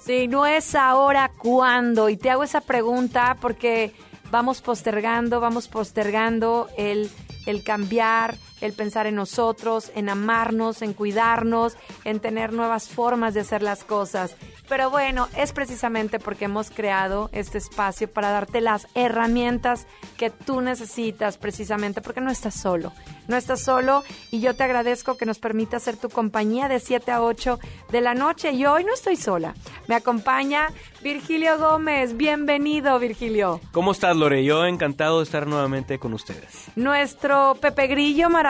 Si no es ahora, ¿cuándo? Y te hago esa pregunta porque vamos postergando, vamos postergando el, el cambiar, el pensar en nosotros, en amarnos, en cuidarnos, en tener nuevas formas de hacer las cosas. Pero bueno, es precisamente porque hemos creado este espacio para darte las herramientas que tú necesitas precisamente porque no estás solo. No estás solo y yo te agradezco que nos permita ser tu compañía de 7 a 8 de la noche y hoy no estoy sola. Me acompaña Virgilio Gómez. Bienvenido, Virgilio. ¿Cómo estás, Lore? Yo encantado de estar nuevamente con ustedes. Nuestro Pepe Grillo maravilloso,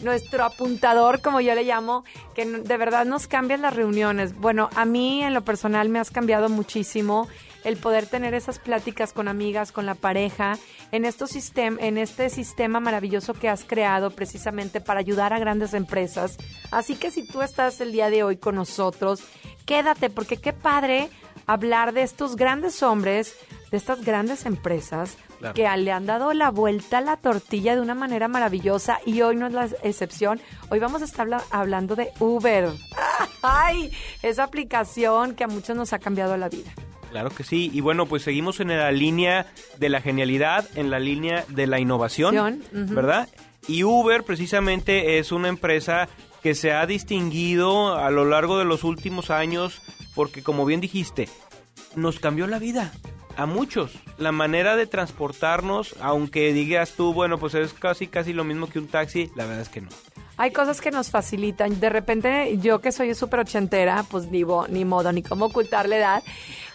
nuestro apuntador, como yo le llamo, que de verdad nos cambian las reuniones. Bueno, a mí en lo personal me has cambiado muchísimo el poder tener esas pláticas con amigas, con la pareja, en, en este sistema maravilloso que has creado precisamente para ayudar a grandes empresas. Así que si tú estás el día de hoy con nosotros, quédate porque qué padre hablar de estos grandes hombres, de estas grandes empresas Claro. que le han dado la vuelta a la tortilla de una manera maravillosa y hoy no es la excepción. Hoy vamos a estar habla- hablando de Uber. ¡Ay! Esa aplicación que a muchos nos ha cambiado la vida. Claro que sí. Y bueno, pues seguimos en la línea de la genialidad, en la línea de la innovación. ¿verdad? Y Uber precisamente es una empresa que se ha distinguido a lo largo de los últimos años porque, como bien dijiste, nos cambió la vida. A muchos. La manera de transportarnos, aunque digas tú, bueno, pues es casi, casi lo mismo que un taxi, la verdad es que no. Hay cosas que nos facilitan. De repente, yo que soy súper ochentera, pues ni, bo- ni modo, ni cómo ocultar la edad.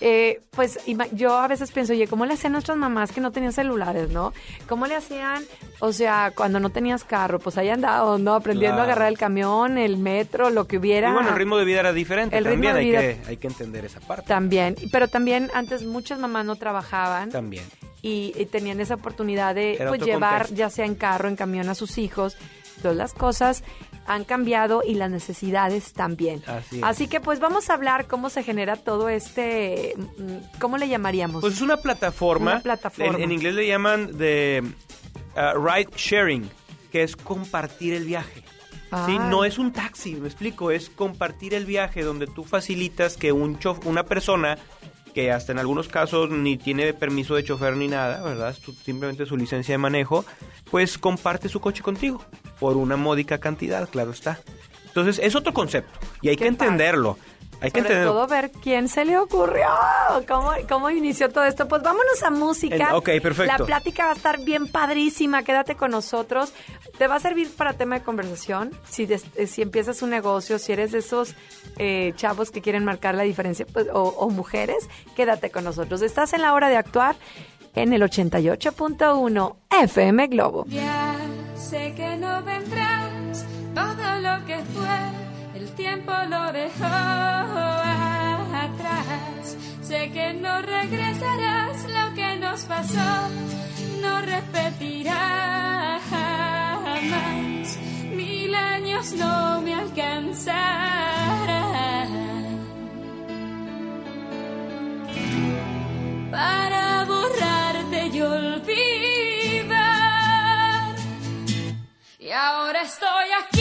eh, pues yo a veces pienso, oye, ¿cómo le hacían nuestras mamás que no tenían celulares, no? ¿Cómo le hacían, o sea, cuando no tenías carro? Pues ahí andado, ¿no? Aprendiendo a agarrar el camión, el metro, lo que hubiera. Y bueno, el ritmo de vida era diferente. El ritmo también de hay, vida- que, hay que entender esa parte. También, pero también antes muchas mamás no trabajaban. También. y, y tenían esa oportunidad de pues, llevar contexto. ya sea en carro, en camión a sus hijos. Todas las cosas han cambiado y las necesidades también. Así es. que pues vamos a hablar cómo se genera todo este, mm, ¿cómo le llamaríamos? Pues es una plataforma. Una plataforma. En, en inglés le llaman de uh, ride sharing, que es compartir el viaje. ¿sí? Ah. No es un taxi, me explico, es compartir el viaje donde tú facilitas que un chof- una persona que hasta en algunos casos ni tiene permiso de chofer ni nada, ¿verdad? Simplemente su licencia de manejo, pues comparte su coche contigo por una módica cantidad, claro está. Entonces es otro concepto y hay que entenderlo. Hay que Sobre entenderlo. todo ver quién se le ocurrió, cómo, cómo inició todo esto. Pues vámonos a música. En- ok, perfecto. La plática va a estar bien padrísima, quédate con nosotros. Te va a servir para tema de conversación. Si, des- eh, si empiezas un negocio, si eres de esos eh, chavos que quieren marcar la diferencia pues, o, o mujeres, quédate con nosotros. Estás en la hora de actuar en el 88.1 FM Globo. Ya sé que no vendrás, todo lo que fue, el tiempo lo dejó atrás. Sé que no regresarás, lo que nos pasó no repetirá jamás. Mil años no me alcanzarán para borrarte y olvidar. Y ahora estoy aquí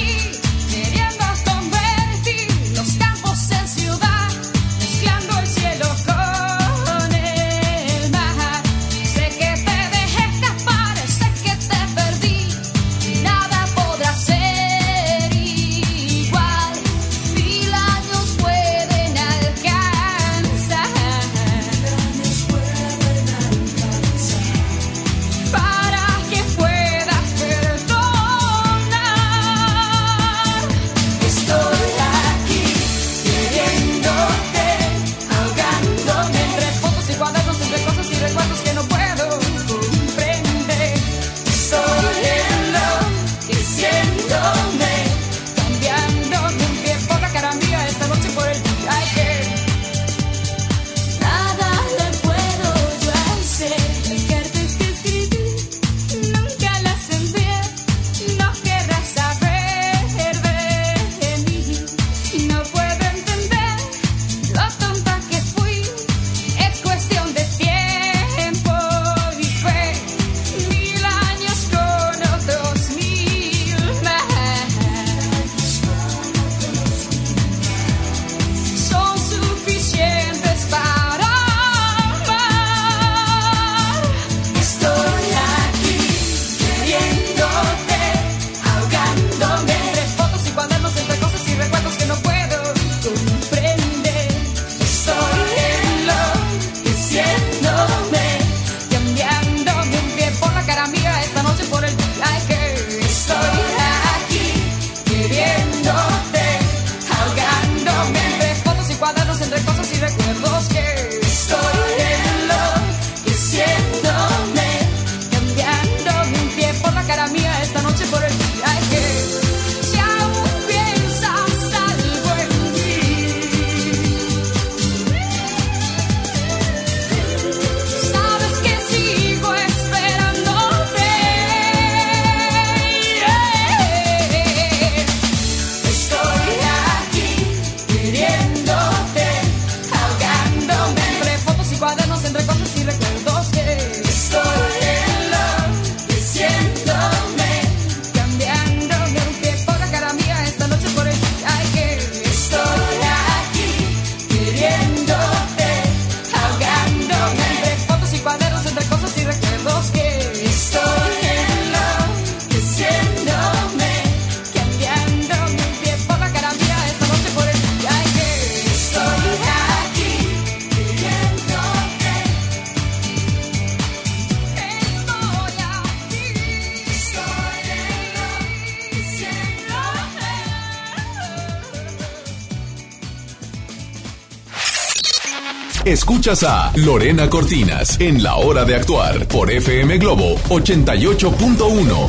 Escuchas a Lorena Cortinas en La Hora de Actuar por FM Globo 88.1.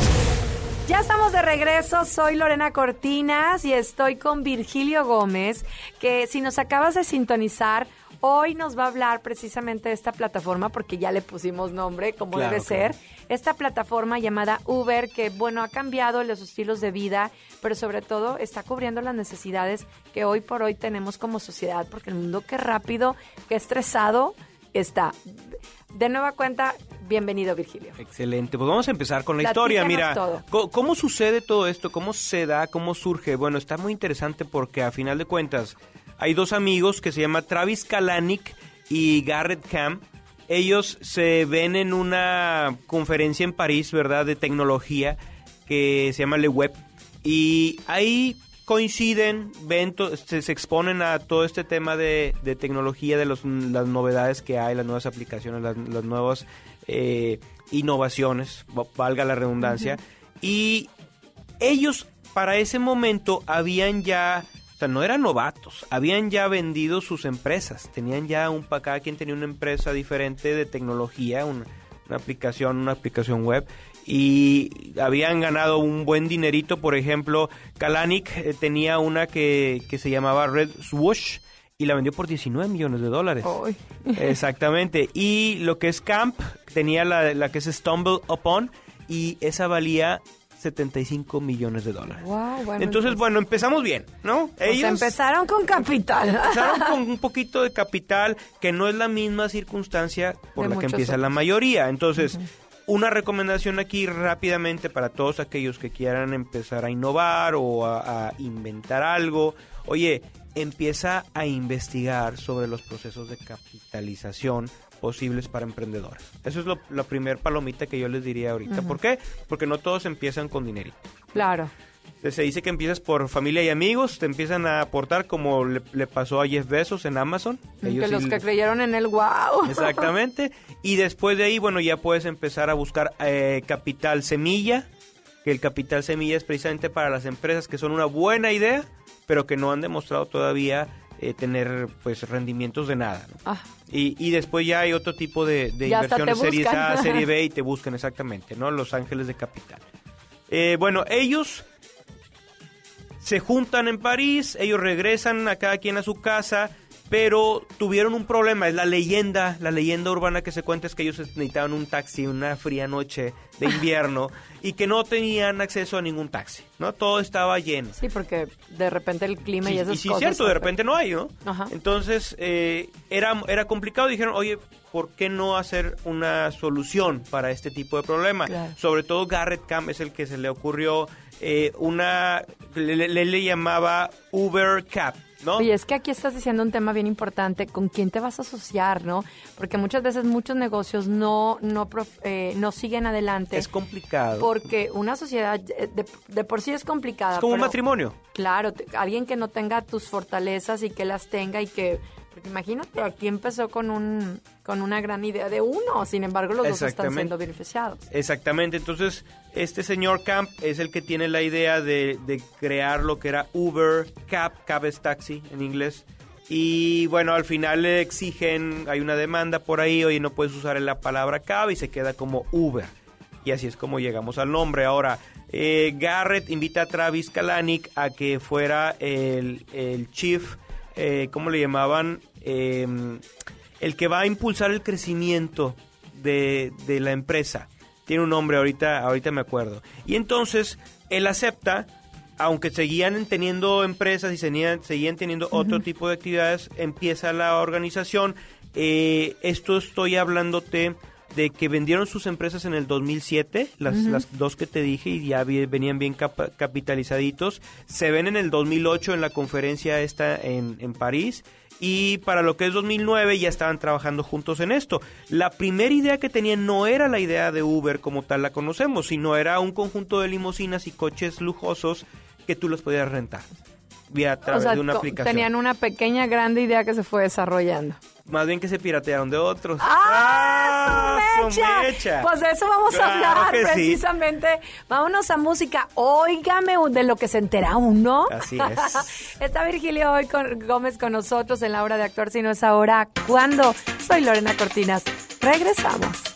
Ya estamos de regreso, soy Lorena Cortinas y estoy con Virgilio Gómez, que si nos acabas de sintonizar, hoy nos va a hablar precisamente de esta plataforma, porque ya le pusimos nombre, como Claro, debe ser, esta plataforma llamada Uber, que bueno, ha cambiado los estilos de vida, pero sobre todo está cubriendo las necesidades que hoy por hoy tenemos como sociedad, porque el mundo qué rápido, qué estresado está. De nueva cuenta, bienvenido Virgilio. Excelente, pues vamos a empezar con la historia. Mira, todo. ¿cómo sucede todo esto? ¿Cómo se da? ¿Cómo surge? Bueno, está muy interesante porque a final de cuentas hay dos amigos que se llaman Travis Kalanick y Garrett Camp. Ellos se ven en una conferencia en París, ¿verdad? De tecnología que se llama Le Web. Y ahí coinciden, ven, se, se exponen a todo este tema de, de tecnología, de los, las novedades que hay, las nuevas aplicaciones, las, las nuevas eh, innovaciones, va- valga la redundancia. Y ellos para ese momento habían ya, sea, no eran novatos, habían ya vendido sus empresas, tenían ya un, pa- cada quien tenía una empresa diferente de tecnología, un- una aplicación, una aplicación web, y habían ganado un buen dinerito, por ejemplo, Kalanick eh, tenía una que, que se llamaba Red Swoosh, y la vendió por 19 millones de dólares. Exactamente. Y lo que es Camp, tenía la, la que es Stumble Upon y esa valía 75 millones de dólares. Wow, bueno, Entonces, bueno, empezamos bien, ¿no? Pues empezaron con capital. empezaron con un poquito de capital que no es la misma circunstancia por De la que empieza la mayoría. Entonces, una recomendación aquí rápidamente para todos aquellos que quieran empezar a innovar o a, a inventar algo. Oye, empieza a investigar sobre los procesos de capitalización posibles para emprendedores. Eso es lo- la primer palomita que yo les diría ahorita. ¿Por qué? Porque no todos empiezan con dinerito. Claro. Se dice que empiezas por familia y amigos, te empiezan a aportar como le, le pasó a Jeff Bezos en Amazon. Ellos que los sí que creyeron en él, wow. Exactamente. Y después de ahí, bueno, ya puedes empezar a buscar eh, capital semilla, que el capital semilla es precisamente para las empresas que son una buena idea, pero que no han demostrado todavía eh, tener pues rendimientos de nada. ¿no? Ah, Y, y después ya hay otro tipo de, inversiones, series A, serie B y te buscan exactamente, ¿no? Los ángeles de capital. Eh, bueno, ellos se juntan en París, ellos regresan a cada quien a su casa, pero tuvieron un problema, es la leyenda, la leyenda urbana que se cuenta es que ellos necesitaban un taxi una fría noche de invierno y que no tenían acceso a ningún taxi, ¿no? Todo estaba lleno. sí, porque de repente el clima Sí, y esas y sí, cosas. cierto, de repente no hay, ¿no? Ajá. Entonces, eh, era, era complicado. Dijeron, oye, ¿por qué no hacer una solución para este tipo de problema? Claro. Sobre todo Garrett Camp es el que se le ocurrió eh, una... Le, le- le llamaba Uber Cap, ¿no? Oye, es que aquí estás diciendo un tema bien importante, ¿con quién te vas a asociar, no? Porque muchas veces muchos negocios no no eh, no siguen adelante es complicado. porque una sociedad eh, de, de por sí es complicada. es como un matrimonio. Claro, alguien que no tenga tus fortalezas y que las tenga y que... Porque imagínate, aquí empezó con un con una gran idea de uno, sin embargo los dos están siendo beneficiados. Exactamente, entonces este señor Camp es el que tiene la idea de, de crear lo que era Uber, Cab, Cab es taxi en inglés, Y bueno, al final le exigen, hay una demanda por ahí, oye, no puedes usar la palabra cab y se queda como Uber. Y así es como llegamos al nombre. Ahora, eh, Garrett invita a Travis Kalanick a que fuera el, el chief, eh, ¿cómo le llamaban? Eh, el que va a impulsar el crecimiento de, de la empresa. Tiene un nombre, ahorita, ahorita me acuerdo. Y entonces, él acepta, aunque seguían teniendo empresas y seguían, seguían teniendo otro tipo de actividades, empieza la organización. Eh, esto estoy hablándote de que vendieron sus empresas en el 2007, las, las dos que te dije, y ya venían bien capa- capitalizaditos. Se ven en el 2008 en la conferencia esta en, en París. Y para lo que es 2009 ya estaban trabajando juntos en esto. La primera idea que tenían no era la idea de Uber como tal la conocemos, sino era un conjunto de limusinas y coches lujosos que tú los podías rentar vía a O través sea, de una aplicación. tenían una pequeña, grande idea que se fue desarrollando. Más bien que se piratearon de otros. ¡Ah! su su mecha! mecha! Pues de eso vamos Claro a hablar sí. precisamente. Vámonos a música. Óigame de lo que se entera uno. Así es. Está Virgilio hoy con Gómez con nosotros en la hora de actuar, si no es ahora, ¿cuándo? Soy Lorena Cortinas. Regresamos.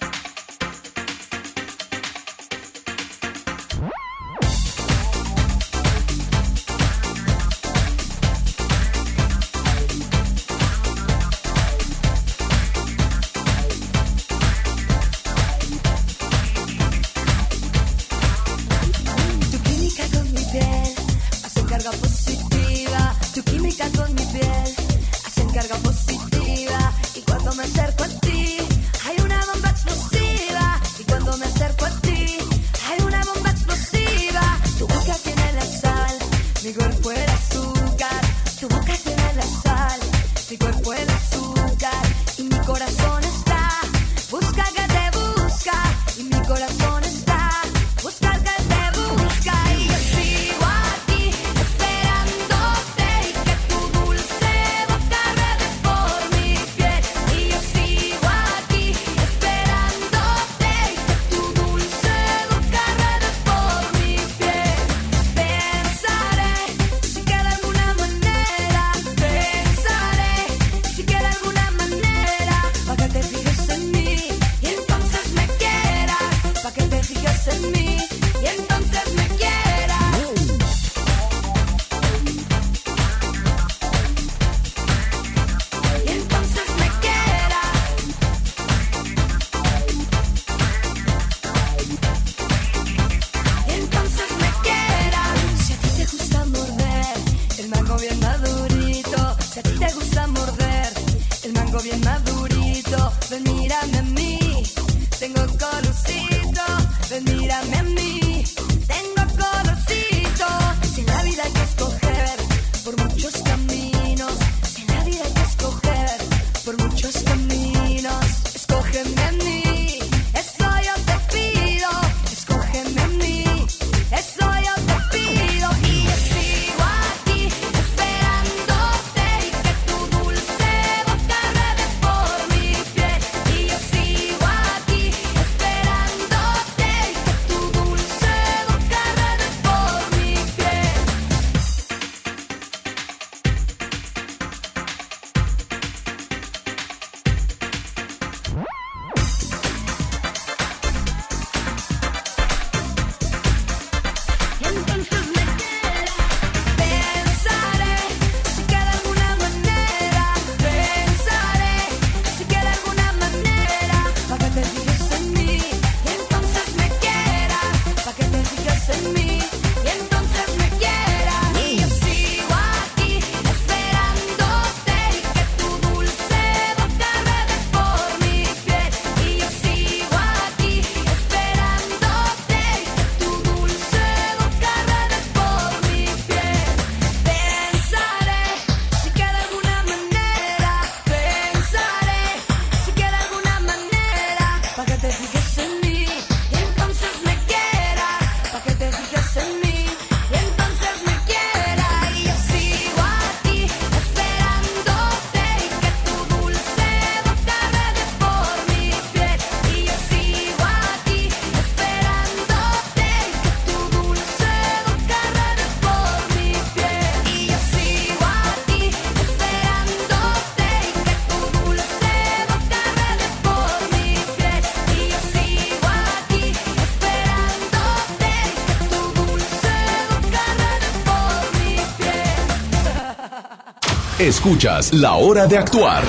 Escuchas La Hora de Actuar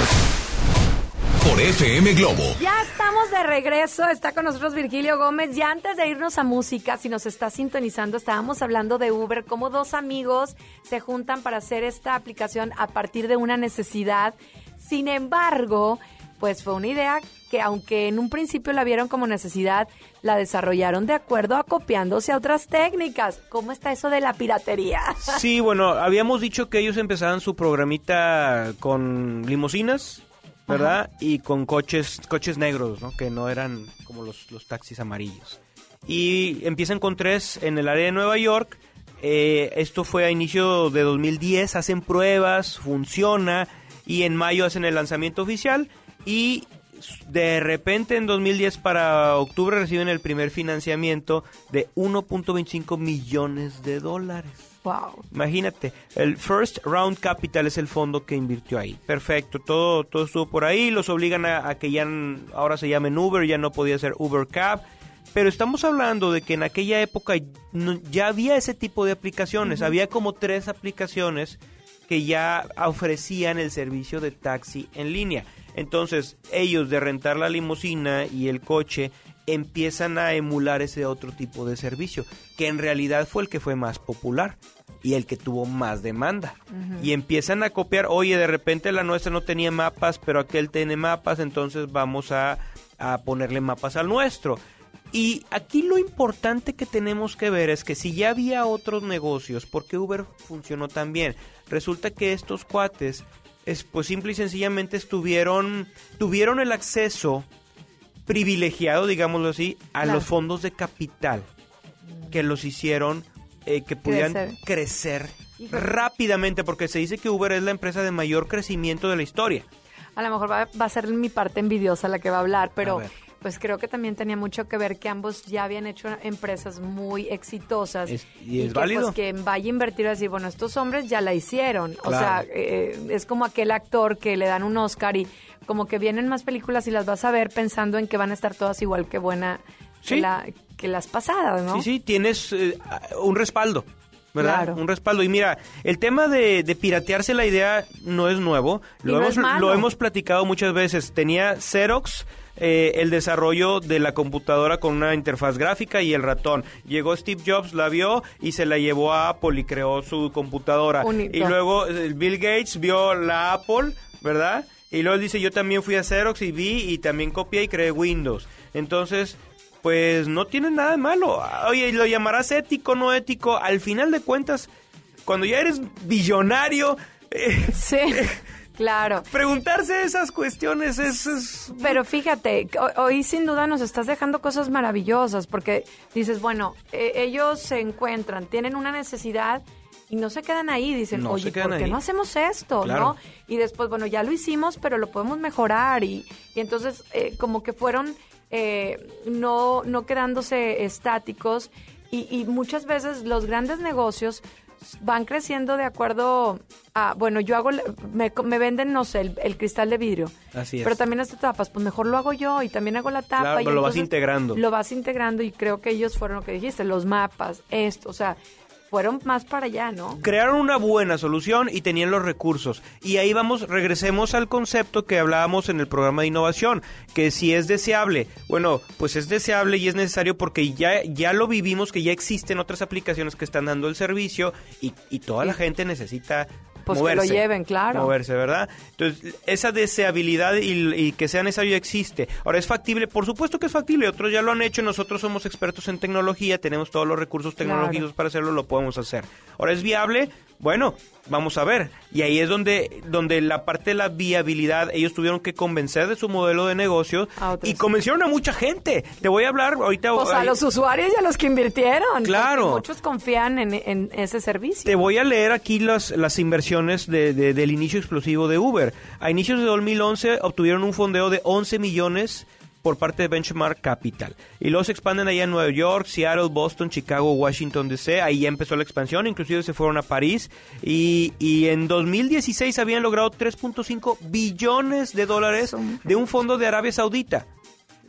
por FM Globo. Ya estamos de regreso, está con nosotros Virgilio Gómez. Ya antes de irnos a música, si nos está sintonizando, estábamos hablando de Uber, cómo dos amigos se juntan para hacer esta aplicación a partir de una necesidad. Sin embargo, pues fue una idea que aunque en un principio la vieron como necesidad, la desarrollaron de acuerdo a copiándose a otras técnicas. ¿Cómo está eso de la piratería? Sí, bueno, habíamos dicho que ellos empezaban su programita con limusinas, ¿verdad? Y con coches coches negros, ¿no? Que no eran como los, los taxis amarillos. Y empiezan con tres en el área de Nueva York. Eh, esto fue a inicio de 2010, hacen pruebas, funciona y en mayo hacen el lanzamiento oficial y de repente en 2010 para octubre reciben el primer financiamiento de 1.25 millones de dólares. Wow. Imagínate, el First Round Capital es el fondo que invirtió ahí. Perfecto, todo, todo estuvo por ahí, los obligan a, a que ya ahora se llamen Uber, ya no podía ser Uber Cab. Pero estamos hablando de que en aquella época no- ya había ese tipo de aplicaciones, había como tres aplicaciones que ya ofrecían el servicio de taxi en línea. Entonces, ellos de rentar la limusina y el coche empiezan a emular ese otro tipo de servicio, que en realidad fue el que fue más popular y el que tuvo más demanda. Y empiezan a copiar, oye, de repente la nuestra no tenía mapas, pero aquel tiene mapas, entonces vamos a, a ponerle mapas al nuestro. Y aquí lo importante que tenemos que ver es que si ya había otros negocios, ¿por qué Uber funcionó tan bien? Resulta que estos cuates, es, pues simple y sencillamente estuvieron, tuvieron el acceso privilegiado, digámoslo así, a Claro. los fondos de capital que los hicieron eh, que pudieran Crecer. rápidamente, porque se dice que Uber es la empresa de mayor crecimiento de la historia. A lo mejor va, va a ser mi parte envidiosa la que va a hablar, pero. Pues creo que también tenía mucho que ver que ambos ya habían hecho empresas muy exitosas. Es- y es que, válido. Pues, que vaya a invertir así, bueno, estos hombres ya la hicieron. O sea, eh, es como aquel actor que le dan un Oscar y como que vienen más películas y las vas a ver pensando en que van a estar todas igual que buena que, Sí. la- que las pasadas, ¿no? Sí, sí, tienes eh, un respaldo, ¿verdad? Claro. Un respaldo. Y mira, el tema de, de piratearse la idea no es nuevo. Y Lo, no hemos, es malo. lo hemos platicado muchas veces. Tenía Xerox eh, el desarrollo de la computadora con una interfaz gráfica y el ratón. Llegó Steve Jobs, la vio y se la llevó a Apple y creó su computadora. Único. Y luego eh, Bill Gates vio la Apple, ¿verdad? Y luego dice, yo también fui a Xerox y vi y también copié y creé Windows. Entonces, pues no tiene nada de malo. Oye, lo llamarás ético, no ético. Al final de cuentas, cuando ya eres billonario, eh, Sí, claro. preguntarse esas cuestiones es... es- Pero fíjate, ho- hoy sin duda nos estás dejando cosas maravillosas porque dices, bueno, eh, ellos se encuentran, tienen una necesidad y no se quedan ahí, dicen, No oye, ¿por qué ahí. no hacemos esto? Claro. ¿no? Y después, bueno, ya lo hicimos, pero lo podemos mejorar y, y entonces eh, como que fueron eh, no, no quedándose estáticos y, y muchas veces los grandes negocios van creciendo de acuerdo a, bueno, yo hago, me, me venden, no sé, el, el cristal de vidrio. Así es. Pero también las tapas, pues mejor lo hago yo y también hago la tapa. Claro, y pero lo vas integrando. Lo vas integrando y creo que ellos fueron lo que dijiste, los mapas, esto, o sea, fueron más para allá, ¿no? crearon una buena solución y tenían los recursos. Y ahí vamos, regresemos al concepto que hablábamos en el programa de innovación, que si es deseable, bueno, pues es deseable y es necesario porque ya, ya lo vivimos, que ya existen otras aplicaciones que están dando el servicio y, y toda la gente necesita Pues que lo lleven, claro. Moverse, ¿verdad? Entonces, esa deseabilidad y, y que sea necesario existe. Ahora, ¿es factible? Por supuesto que es factible. Otros ya lo han hecho. Nosotros somos expertos en tecnología, tenemos todos los recursos Claro. tecnológicos para hacerlo, lo podemos hacer. Ahora, ¿es viable? Bueno, vamos a ver. Y ahí es donde, donde la parte de la viabilidad, ellos tuvieron que convencer de su modelo de negocio y convencieron a mucha gente. Te voy a hablar ahorita. Pues a los usuarios y a los que invirtieron. Claro. Muchos confían en, en ese servicio. Te voy a leer aquí las, las inversiones de- de- del inicio explosivo de Uber. A inicios de 2011 obtuvieron un fondeo de 11 millones por parte de Benchmark Capital. Y luego se expanden allá en Nueva York, Seattle, Boston, Chicago, Washington DC. Ahí ya empezó la expansión, inclusive se fueron a París. Y, y en 2016 habían logrado 3.5 billones de dólares de un fondo de Arabia Saudita.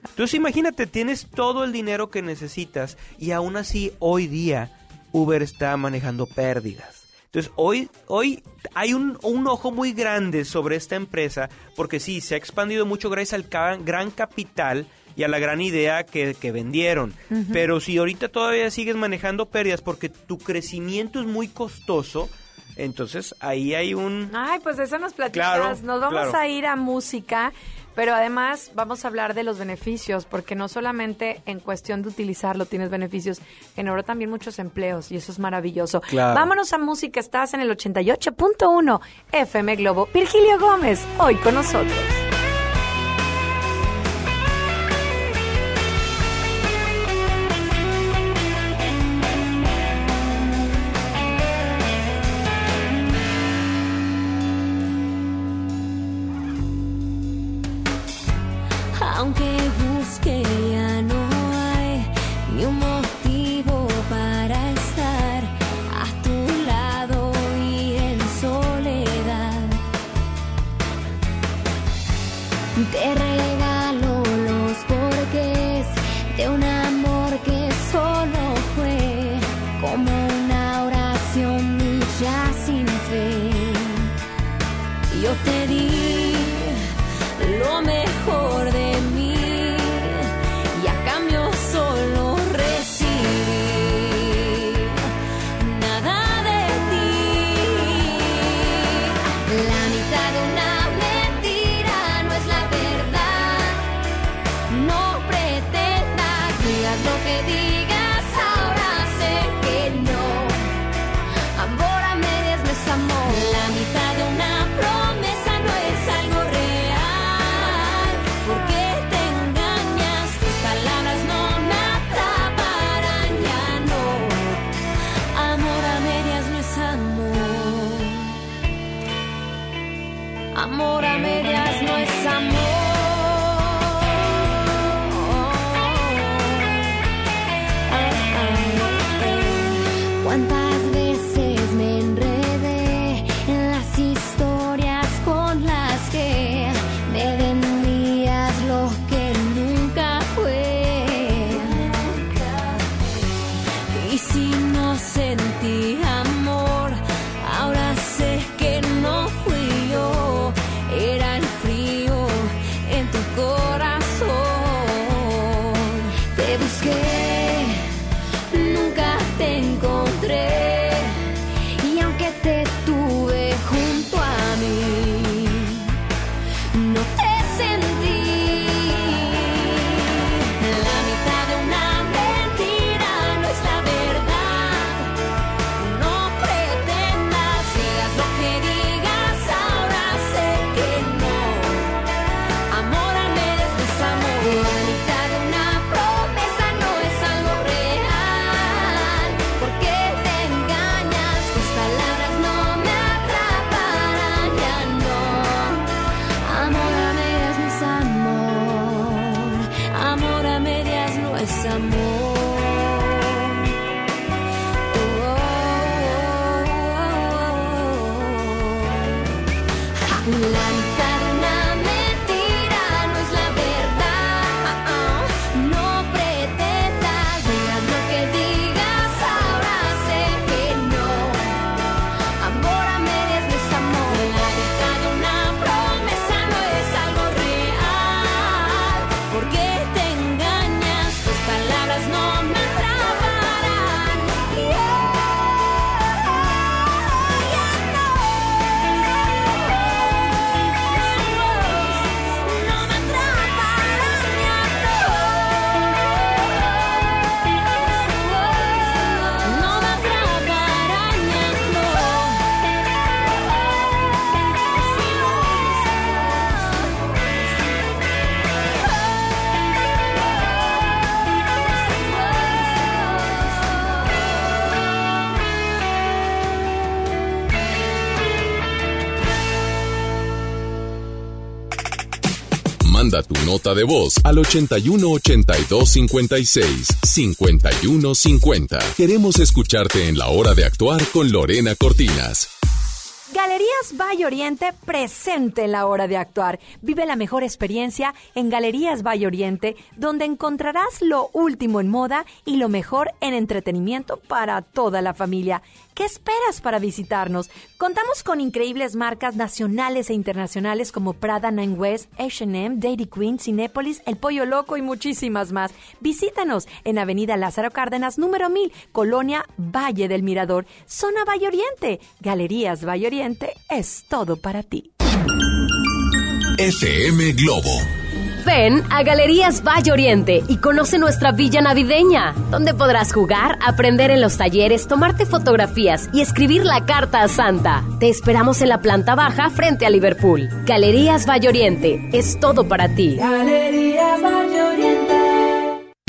Entonces imagínate, tienes todo el dinero que necesitas y aún así hoy día Uber está manejando pérdidas. Entonces, hoy, hoy hay un, un ojo muy grande sobre esta empresa, porque sí, se ha expandido mucho gracias al gran capital y a la gran idea que, que vendieron. Pero si ahorita todavía sigues manejando pérdidas porque tu crecimiento es muy costoso, entonces ahí hay un... Ay, pues de eso nos platicas. Claro, nos vamos claro. a ir a música, pero además vamos a hablar de los beneficios, porque no solamente en cuestión de utilizarlo tienes beneficios, generó también muchos empleos y eso es maravilloso. Claro. Vámonos a música, estás en el 88.1 FM Globo. Virgilio Gómez, hoy con nosotros. De voz al 81 82 56 51 50. Queremos escucharte en la hora de actuar con Lorena Cortinas. Galerías Valle Oriente presente en la hora de actuar. Vive la mejor experiencia en Galerías Valle Oriente, donde encontrarás lo último en moda y lo mejor en entretenimiento para toda la familia. ¿Qué esperas para visitarnos? Contamos con increíbles marcas nacionales e internacionales como Prada Nine West, H&M, Dairy Queen, Cinépolis, El Pollo Loco y muchísimas más. Visítanos en Avenida Lázaro Cárdenas, número 1000, Colonia Valle del Mirador, zona Valle Oriente. Galerías Valle Oriente es todo para ti. FM Globo. Ven a Galerías Valle Oriente y conoce nuestra villa navideña, donde podrás jugar, aprender en los talleres, tomarte fotografías y escribir la carta a Santa. Te esperamos en la planta baja frente a Liverpool. Galerías Valle Oriente es todo para ti.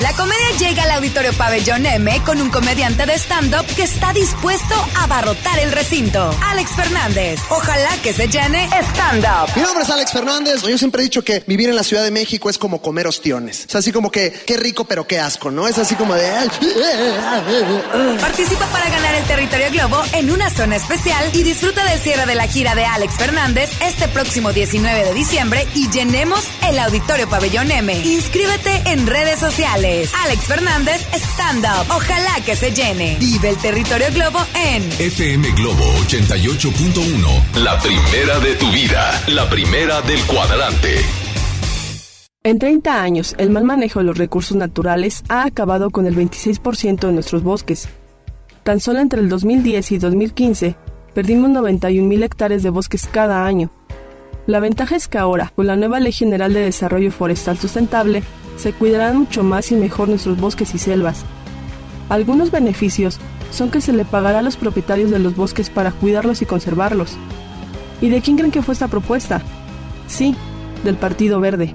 La comedia llega al Auditorio Pabellón M con un comediante de stand-up que está dispuesto a abarrotar el recinto. Alex Fernández. Ojalá que se llene stand-up. Mi nombre es Alex Fernández. Yo siempre he dicho que vivir en la Ciudad de México es como comer ostiones. Es así como que, qué rico, pero qué asco, ¿no? Es así como de... Participa para ganar el territorio Globo en una zona especial y disfruta del cierre de la gira de Alex Fernández este próximo 19 de diciembre y llenemos el Auditorio Pabellón M. Inscríbete en redes sociales. Alex Fernández Stand Up. Ojalá que se llene. Vive el territorio Globo en FM Globo 88.1. La primera de tu vida. La primera del cuadrante. En 30 años, el mal manejo de los recursos naturales ha acabado con el 26% de nuestros bosques. Tan solo entre el 2010 y 2015, perdimos 91.000 hectáreas de bosques cada año. La ventaja es que ahora, con la nueva Ley General de Desarrollo Forestal Sustentable, se cuidarán mucho más y mejor nuestros bosques y selvas. Algunos beneficios son que se le pagará a los propietarios de los bosques para cuidarlos y conservarlos. ¿Y de quién creen que fue esta propuesta? Sí, del Partido Verde.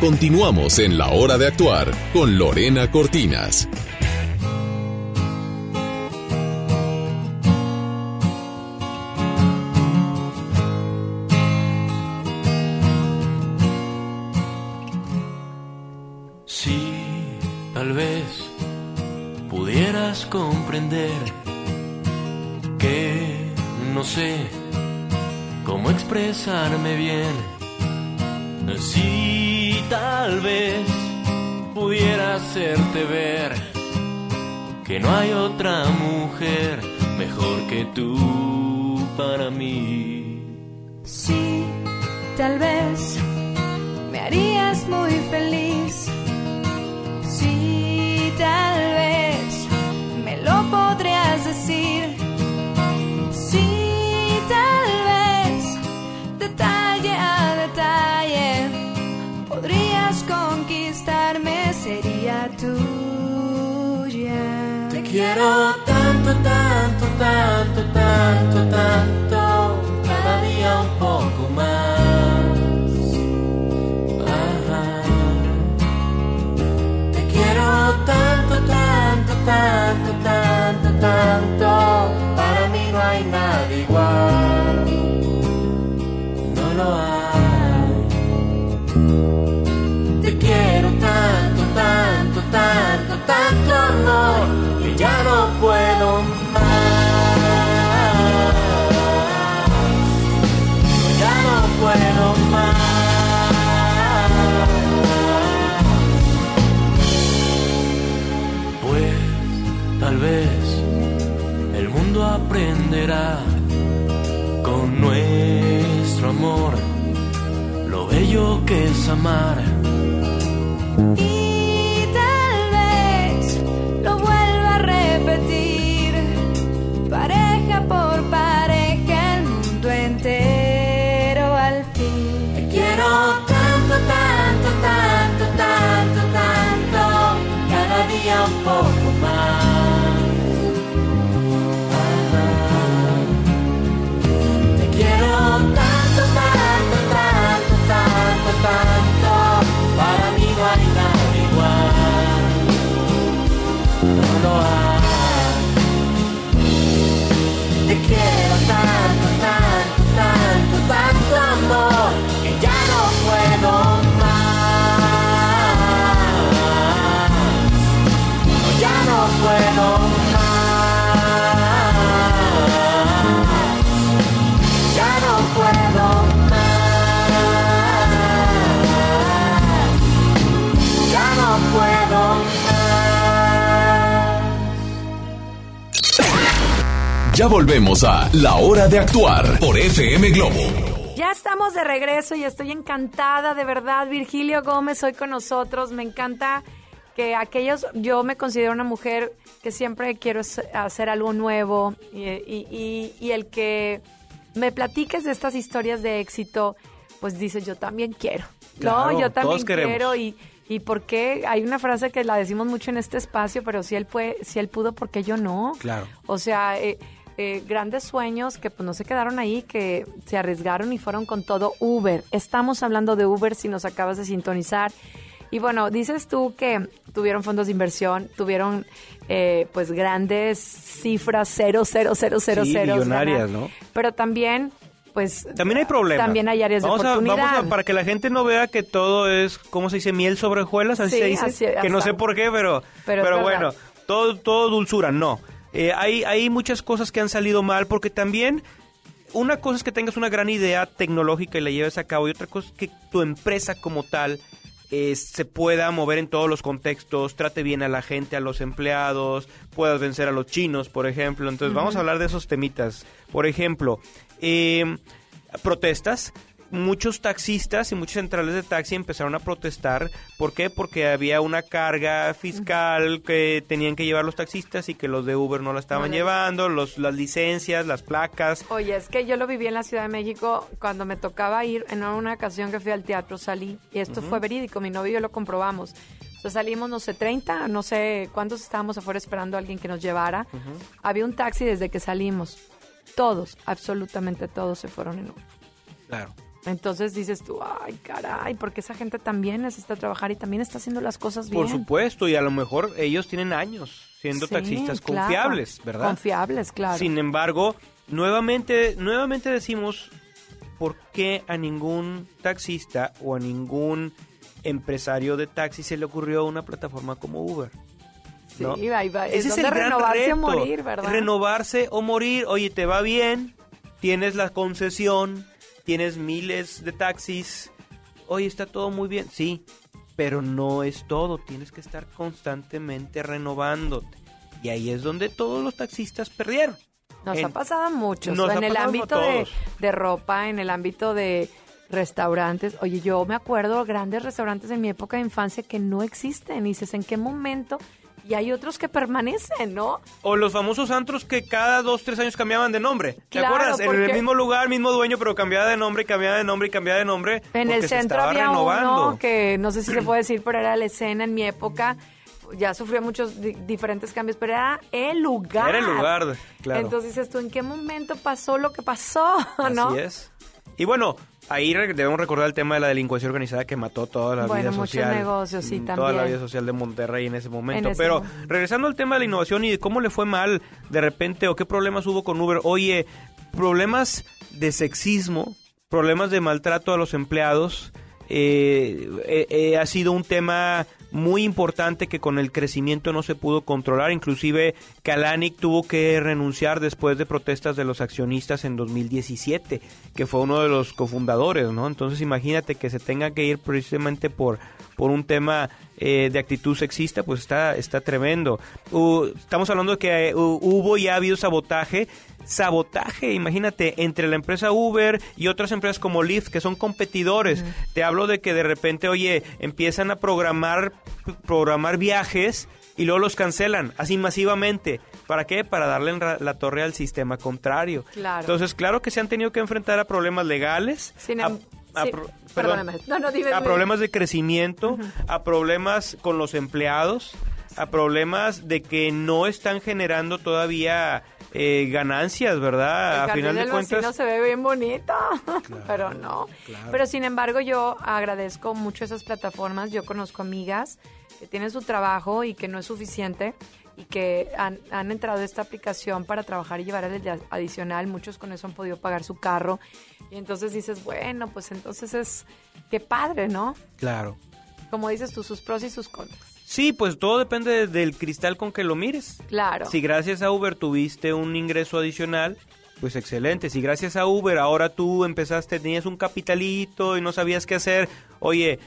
Continuamos en la hora de actuar con Lorena Cortinas. Si tal vez pudieras comprender que no sé cómo expresarme bien. Hacerte ver que no hay otra mujer mejor que tú para mí. Sí, tal vez tanto, tanto, cada día un poco más. Te quiero tanto, tanto, tanto, tanto, tanto, bello que Ya volvemos a La Hora de Actuar por FM Globo. Ya estamos de regreso y estoy encantada, de verdad. Virgilio Gómez hoy con nosotros. Me encanta que aquellos, yo me considero una mujer que siempre quiero hacer algo nuevo y, y- y- y el que me platiques de estas historias de éxito, pues dices, yo también quiero. Claro, no, yo también quiero y, y por qué, hay una frase que la decimos mucho en este espacio, pero si él, puede, si él pudo, ¿por qué yo no? Claro. O sea, eh, eh, grandes sueños que pues no se quedaron ahí, que se arriesgaron y fueron con todo Uber. Estamos hablando de Uber si nos acabas de sintonizar. Y bueno, dices tú que tuvieron fondos de inversión, tuvieron eh, pues grandes cifras, cero, cero, cero, cero, Sí, ceros, millonarias. ¿no? Pero también, pues... También hay problemas. También hay áreas vamos de a- oportunidad. vamos a- para que la gente no vea que todo es, ¿cómo se dice? Miel sobre hojuelas, así Sí, se dice. así- que no sé por qué, pero, Pero pero, bueno, todo, todo dulzura, no. Eh, hay, hay muchas cosas que han salido mal porque también una cosa es que tengas una gran idea tecnológica y la lleves a cabo y otra cosa es que tu empresa como tal eh, se pueda mover en todos los contextos, trate bien a la gente, a los empleados, puedas vencer a los chinos, por ejemplo. Entonces vamos a hablar de esos temitas. Por ejemplo, eh, protestas. Muchos taxistas y muchas centrales de taxi empezaron a protestar. ¿Por qué? Porque había una carga fiscal que tenían que llevar los taxistas y que los de Uber no la estaban No llevando, los, las licencias, las placas. Oye, es que yo lo viví en la Ciudad de México cuando me tocaba ir en una ocasión que fui al teatro, salí, y esto fue verídico, mi novio y yo lo comprobamos. O sea, salimos, no sé, 30, no sé cuántos estábamos afuera esperando a alguien que nos llevara. Había un taxi desde que salimos. Todos, absolutamente todos se fueron en Uber. Claro. Entonces dices tú, ay, caray, porque esa gente también necesita trabajar y también está haciendo las cosas bien. Por supuesto, y a lo mejor ellos tienen años siendo Sí, taxistas claro. confiables, ¿verdad? Confiables, claro. Sin embargo, nuevamente, nuevamente decimos por qué a ningún taxista o a ningún empresario de taxi se le ocurrió una plataforma como Uber. Sí, ¿no? va, es Ese es el gran renovarse reto. o morir, ¿verdad? Renovarse o morir. Oye, te va bien, tienes la concesión, tienes miles de taxis. Oye, está todo muy bien. Sí, pero no es todo, tienes que estar constantemente renovándote. Y ahí es donde todos los taxistas perdieron. Nos En- ha pasado. Nos en el ámbito de ropa, en el ámbito de restaurantes. Oye, yo me acuerdo grandes restaurantes en mi época de infancia que no existen. Y dices, ¿en qué momento? Y hay otros que permanecen, ¿no? O los famosos antros que cada dos, tres años cambiaban de nombre. ¿Te Claro, acuerdas? En el mismo lugar, mismo dueño, pero cambiaba de nombre, cambiaba de nombre y cambiaba de nombre. En el centro había renovando. uno que no sé si se puede decir, pero era la escena en mi época. Ya sufrió muchos di- diferentes cambios, pero era el lugar. Era el lugar, claro. Entonces dices tú, ¿en qué momento pasó lo que pasó? ¿no? Así es. Y bueno, ahí debemos recordar el tema de la delincuencia organizada que mató toda la Bueno, vida muchos social. negocios, sí, mm, Toda la vida social de Monterrey en ese momento. En ese Pero momento. regresando al tema de la innovación y de cómo le fue mal de repente o qué problemas hubo con Uber. Oye, problemas de sexismo, problemas de maltrato a los empleados. eh, eh, eh, ha sido un tema muy importante que con el crecimiento no se pudo controlar. Inclusive Kalanick tuvo que renunciar después de protestas de los accionistas en 2017, que fue uno de los cofundadores, ¿no? Entonces imagínate que se tenga que ir precisamente por, por un tema eh, de actitud sexista, pues está, está tremendo. Uh, estamos hablando de que hu- hubo y ha habido sabotaje. Sabotaje, imagínate, entre la empresa Uber y otras empresas como Lyft, que son competidores. Te hablo de que de repente, oye, empiezan a programar, programar viajes y luego los cancelan, así masivamente. ¿Para qué? Para darle la torre al sistema contrario. Claro. Entonces, claro que se han tenido que enfrentar a problemas legales, Sin a- em- a sí, pro- perdón, perdóname. No, no, dime, a problemas de crecimiento, a problemas con los empleados, a problemas de que no están generando todavía eh, ganancias, ¿verdad? El a final de cuentas, se ve bien bonito, pero no. claro. Pero sin embargo yo agradezco mucho esas plataformas. Yo conozco amigas que tienen su trabajo y que no es suficiente y que han, han entrado a esta aplicación para trabajar y llevar el adicional. Muchos con eso han podido pagar su carro. Y entonces dices, bueno, pues entonces es, qué padre, ¿no? claro. Como dices tú, sus pros y sus contras. Sí, pues todo depende del cristal con que lo mires. Claro. Si gracias a Uber tuviste un ingreso adicional, pues excelente. Si gracias a Uber ahora tú empezaste, tenías un capitalito y no sabías qué hacer, oye,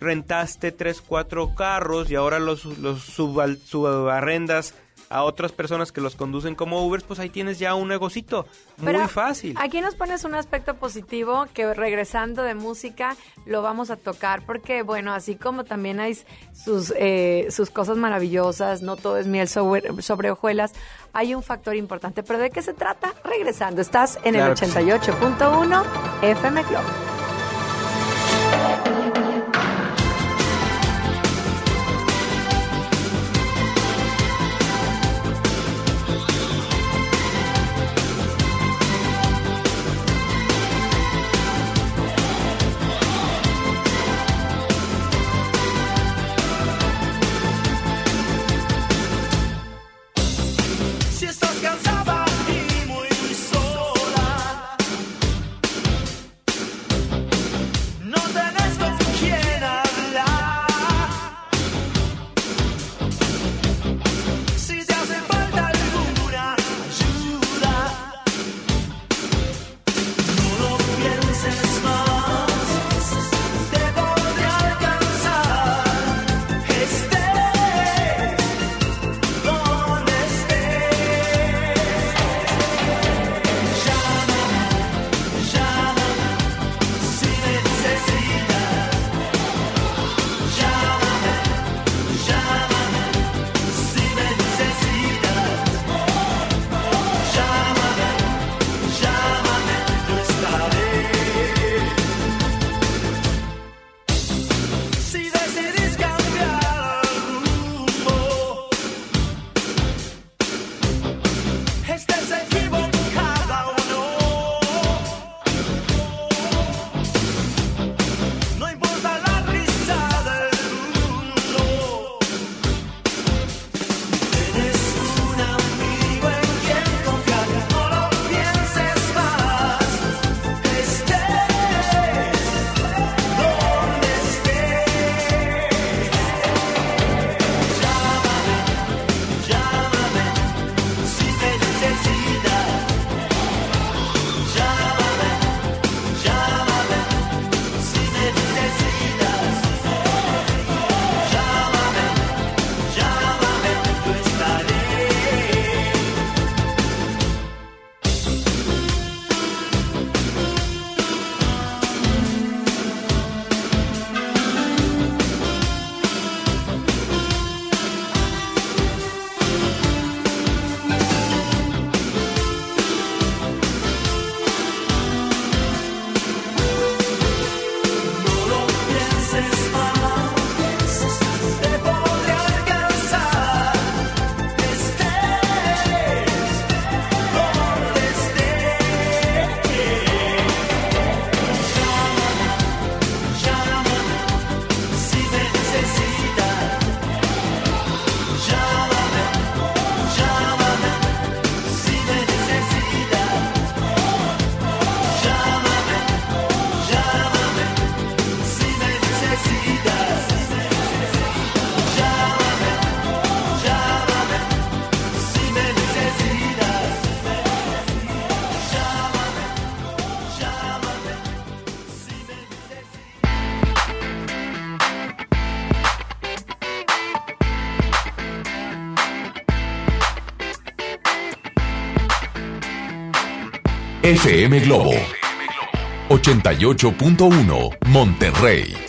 rentaste tres, cuatro carros y ahora los, los subarrendas a otras personas que los conducen como Ubers, pues ahí tienes ya un negocito muy Pero fácil. Aquí nos pones un aspecto positivo que regresando de música lo vamos a tocar porque, bueno, así como también hay sus, eh, sus cosas maravillosas, no todo es miel sobre, sobre hojuelas, hay un factor importante. ¿Pero de qué se trata? Regresando. Estás en Claro el que sí. 88.1 FM Club. FM Globo 88.1 Monterrey.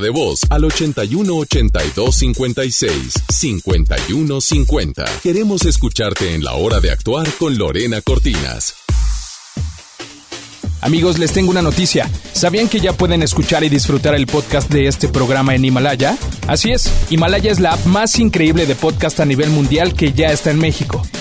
De voz al 81 82 56 51 50. Queremos escucharte en la hora de actuar con Lorena Cortinas. Amigos, les tengo una noticia. ¿Sabían que ya pueden escuchar y disfrutar el podcast de este programa en Himalaya? Así es, Himalaya es la app más increíble de podcast a nivel mundial que ya está en México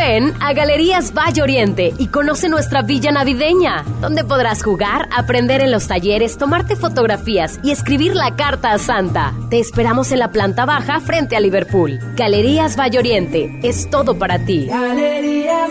Ven a Galerías Valle Oriente y conoce nuestra villa navideña, donde podrás jugar, aprender en los talleres, tomarte fotografías y escribir la carta a Santa. Te esperamos en la planta baja frente a Liverpool. Galerías Valle Oriente es todo para ti. Galerías.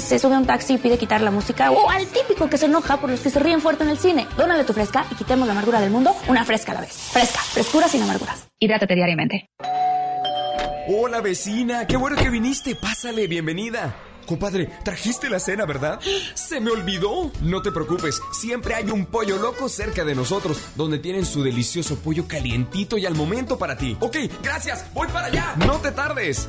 se sube a un taxi y pide quitar la música o al típico que se enoja por los que se ríen fuerte en el cine. Dónale tu Fresca y quitemos la amargura del mundo una Fresca a la vez. Fresca. Frescura sin amarguras. Hidrátate diariamente. Hola vecina, qué bueno que viniste. Pásale, bienvenida. Compadre, trajiste la cena, ¿verdad? Se me olvidó. No te preocupes, siempre hay un pollo loco cerca de nosotros, donde tienen su delicioso pollo calientito y al momento para ti. Ok, gracias, voy para allá. No te tardes.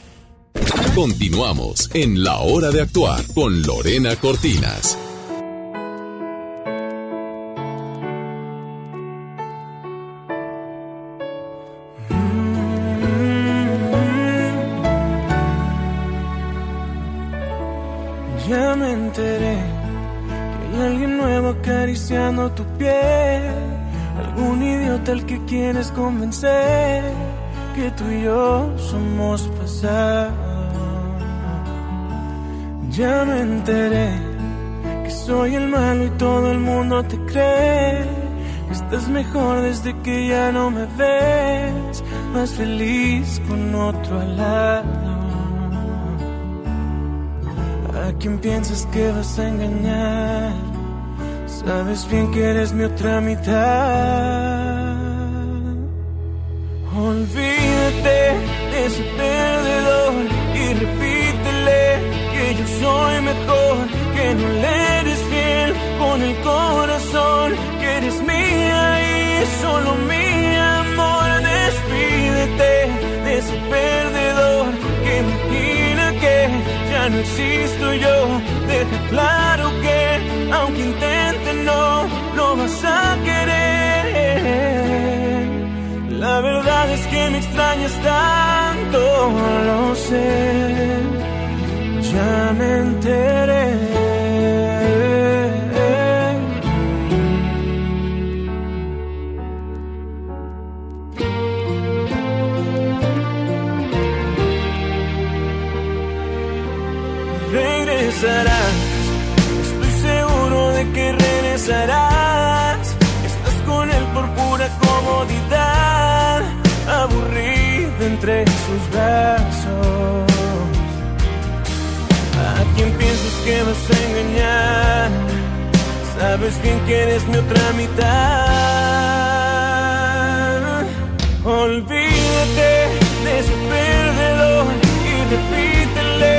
Continuamos en La Hora de Actuar con Lorena Cortinas. Ya me enteré que hay alguien nuevo acariciando tu piel. Algún idiota al que quieres convencer que tú y yo somos pasado. Ya me enteré que soy el malo y todo el mundo te cree. Estás mejor desde que ya no me ves. Más feliz con otro al lado. ¿A quién piensas que vas a engañar? Sabes bien que eres mi otra mitad. Olvídate de ese perdedor y repítele que yo soy mejor, que no le eres fiel con el corazón, que eres mía y solo mi amor. Despídete de ese perdedor que imagina que ya no existo yo. Deja claro que aunque intente no lo vas a querer. La verdad es que me extrañas tanto, lo sé, ya me enteré. Regresarás, estoy seguro de que regresarás. Sus brazos. ¿A quién piensas que vas a engañar? Sabes bien que eres mi otra mitad. Olvídate de ese perdedor y repítele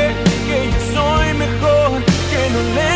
que yo soy mejor, que no le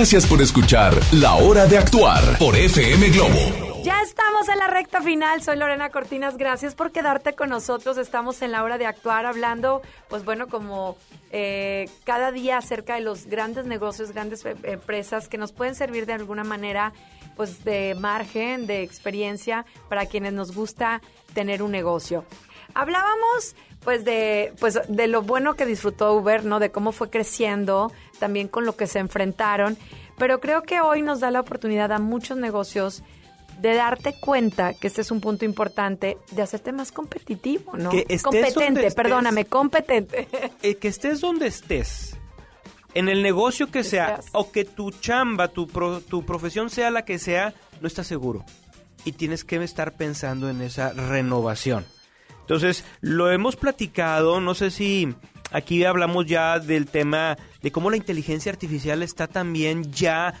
Gracias por escuchar La Hora de Actuar por FM Globo. Ya estamos en la recta final. Soy Lorena Cortinas. Gracias por quedarte con nosotros. Estamos en la hora de actuar hablando, pues bueno, como eh, cada día acerca de los grandes negocios, grandes eh, empresas que nos pueden servir de alguna manera, pues de margen, de experiencia para quienes nos gusta tener un negocio. Hablábamos pues de pues de lo bueno que disfrutó Uber, ¿no? De cómo fue creciendo, también con lo que se enfrentaron, pero creo que hoy nos da la oportunidad a muchos negocios de darte cuenta que este es un punto importante de hacerte más competitivo, ¿no? Que estés competente, estés. perdóname, competente. Eh, que estés donde estés, en el negocio que sea, o que tu chamba, tu, pro- tu profesión sea la que sea, no estás seguro. Y tienes que estar pensando en esa renovación. Entonces, lo hemos platicado, no sé si aquí hablamos ya del tema de cómo la inteligencia artificial está también ya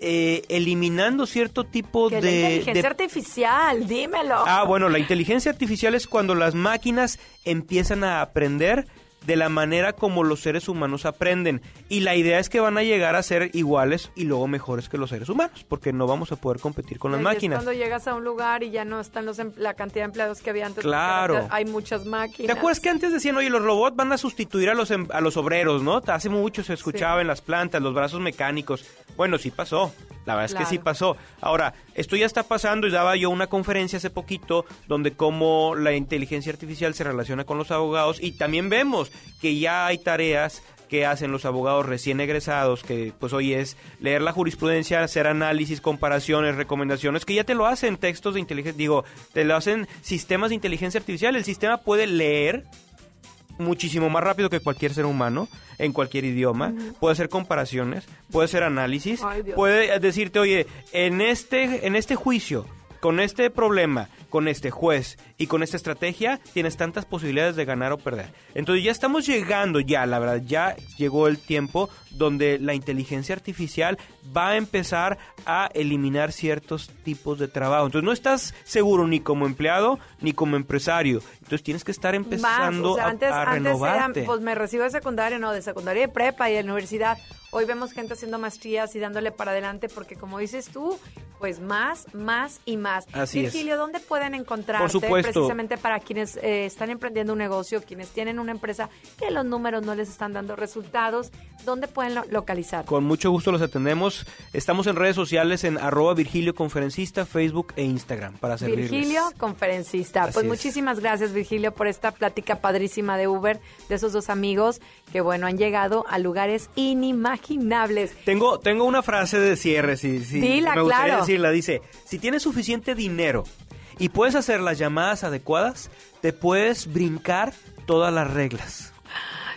eh, eliminando cierto tipo de... la inteligencia de- artificial, dímelo. Ah, bueno, la inteligencia artificial es cuando las máquinas empiezan a aprender de la manera como los seres humanos aprenden. Y la idea es que van a llegar a ser iguales y luego mejores que los seres humanos, porque no vamos a poder competir con las Y es máquinas. cuando llegas a un lugar y ya no están los em- la cantidad de empleados que había antes. Claro. Hay muchas máquinas. ¿Te acuerdas que antes decían, oye, los robots van a sustituir a los, em- a los obreros, ¿no? Hace mucho se escuchaba Sí. en las plantas, los brazos mecánicos. Bueno, sí pasó. La verdad es que sí pasó. Ahora, esto ya está pasando y daba yo una conferencia hace poquito donde cómo la inteligencia artificial se relaciona con los abogados y también vemos que ya hay tareas que hacen los abogados recién egresados, que pues hoy es leer la jurisprudencia, hacer análisis, comparaciones, recomendaciones, que ya te lo hacen textos de inteligencia, digo, te lo hacen sistemas de inteligencia artificial. El sistema puede leer muchísimo más rápido que cualquier ser humano en cualquier idioma, puede hacer comparaciones, puede hacer análisis, Ay, puede decirte, oye, en este, en este juicio, con este problema, con este juez y con esta estrategia, tienes tantas posibilidades de ganar o perder. Entonces ya estamos llegando, ya, la verdad, ya llegó el tiempo donde la inteligencia artificial va a empezar a eliminar ciertos tipos de trabajo. Entonces no estás seguro ni como empleado ni como empresario. Entonces tienes que estar empezando Más, o sea, a- antes, a, antes renovarte. era, pues me recibo de secundaria, no, de secundaria de prepa y de universidad. Hoy vemos gente haciendo maestrías y dándole para adelante porque como dices tú, pues más, más y más. Así es. Virgilio, ¿dónde pueden encontrarte Por supuesto. precisamente para quienes eh, están emprendiendo un negocio, quienes tienen una empresa que los números no les están dando resultados? ¿Dónde pueden lo- localizar? Con mucho gusto los atendemos. Estamos en redes sociales en arroba Virgilio Conferencista, Facebook e Instagram para servirles. Virgilio, conferencista. Así pues es. muchísimas gracias, Virgilio, por esta plática padrísima de Uber, de esos dos amigos que, bueno, han llegado a lugares inimaginables. Tengo, tengo una frase de cierre, si, si Dila, me gustaría claro. decirla. Dice, si tienes suficiente dinero y puedes hacer las llamadas adecuadas, te puedes brincar todas las reglas.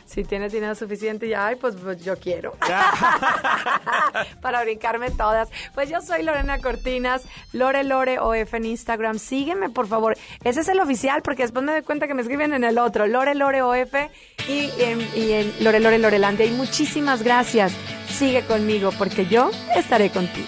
Si tienes dinero suficiente, ya, ay, pues, pues yo quiero. Para brincarme todas. Pues yo soy Lorena Cortinas, Lore Lore OF en Instagram. Sígueme, por favor. Ese es el oficial, porque después me doy cuenta que me escriben en el otro. Lore Lore OF y en, y en Lore Lore Lorelandia. Y muchísimas gracias. Sigue conmigo, porque yo estaré contigo.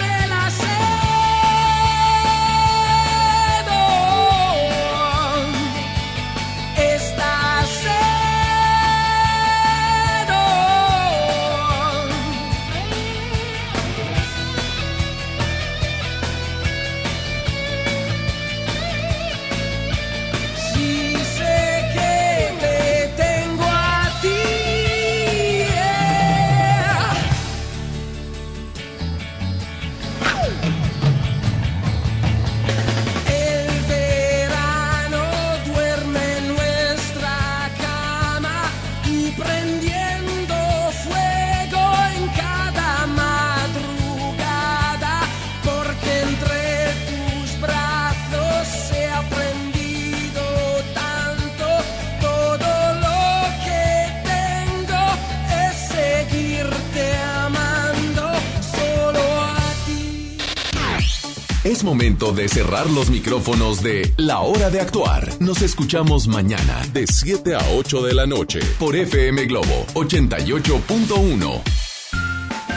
momento de cerrar los micrófonos de La Hora de Actuar. Nos escuchamos mañana de 7 a 8 de la noche por FM Globo 88.1.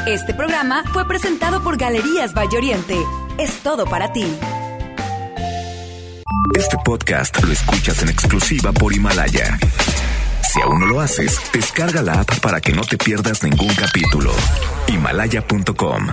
Este programa fue presentado por Galerías Valle Oriente. Es todo para ti. Este podcast lo escuchas en exclusiva por Himalaya. Si aún no lo haces, descarga la app para que no te pierdas ningún capítulo. Himalaya.com